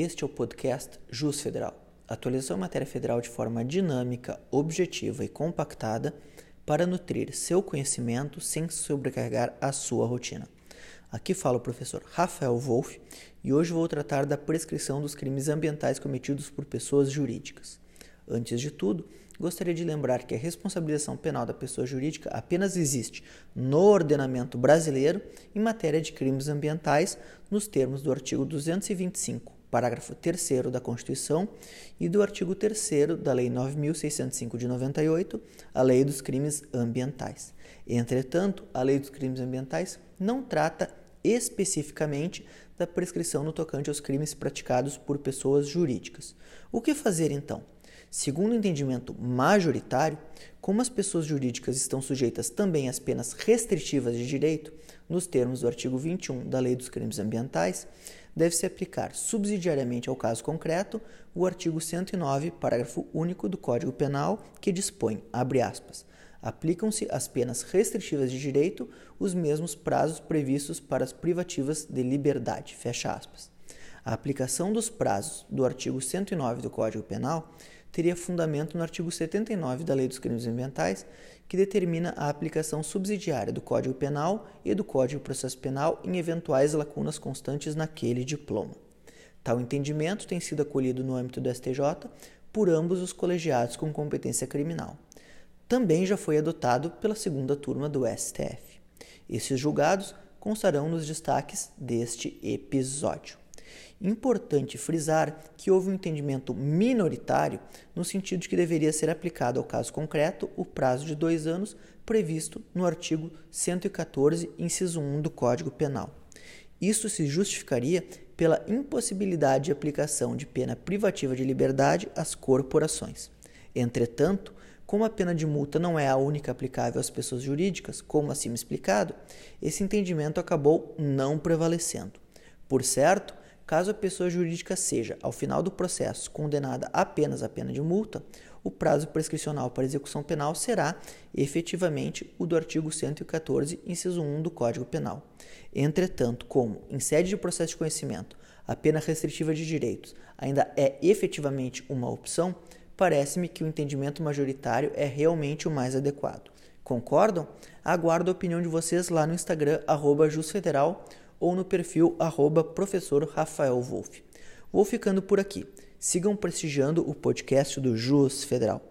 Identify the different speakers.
Speaker 1: Este é o podcast Jus Federal. Atualização em matéria federal de forma dinâmica, objetiva e compactada para nutrir seu conhecimento sem sobrecarregar a sua rotina. Aqui fala o professor Rafael Wolff e hoje vou tratar da prescrição dos crimes ambientais cometidos por pessoas jurídicas. Antes de tudo, gostaria de lembrar que a responsabilização penal da pessoa jurídica apenas existe no ordenamento brasileiro em matéria de crimes ambientais, nos termos do artigo 225, parágrafo 3 da Constituição e do artigo 3 da Lei 9605 de 98, a Lei dos Crimes Ambientais. Entretanto, a Lei dos Crimes Ambientais não trata especificamente da prescrição no tocante aos crimes praticados por pessoas jurídicas. O que fazer então? Segundo o entendimento majoritário, como as pessoas jurídicas estão sujeitas também às penas restritivas de direito, nos termos do artigo 21 da Lei dos Crimes Ambientais, deve-se aplicar subsidiariamente ao caso concreto o artigo 109, parágrafo único do Código Penal, que dispõe, abre aspas, aplicam-se às penas restritivas de direito os mesmos prazos previstos para as privativas de liberdade, fecha aspas. A aplicação dos prazos do artigo 109 do Código Penal teria fundamento no artigo 79 da Lei dos Crimes Ambientais, que determina a aplicação subsidiária do Código Penal e do Código Processo Penal em eventuais lacunas constantes naquele diploma. Tal entendimento tem sido acolhido no âmbito do STJ por ambos os colegiados com competência criminal. Também já foi adotado pela segunda turma do STF. Esses julgados constarão nos destaques deste episódio. Importante frisar que houve um entendimento minoritário no sentido de que deveria ser aplicado ao caso concreto o prazo de dois anos previsto no artigo 114, inciso 1 do Código Penal. Isso se justificaria pela impossibilidade de aplicação de pena privativa de liberdade às corporações. Entretanto, como a pena de multa não é a única aplicável às pessoas jurídicas, como acima explicado, esse entendimento acabou não prevalecendo. Por certo, Caso a pessoa jurídica seja, ao final do processo, condenada apenas à pena de multa, o prazo prescricional para execução penal será efetivamente o do artigo 114, inciso 1 do Código Penal. Entretanto, como, em sede de processo de conhecimento, a pena restritiva de direitos ainda é efetivamente uma opção, parece-me que o entendimento majoritário é realmente o mais adequado. Concordam? Aguardo a opinião de vocês lá no Instagram, arroba ou no perfil arroba professor Rafael Wolff. Vou ficando por aqui. Sigam prestigiando o podcast do Jus Federal.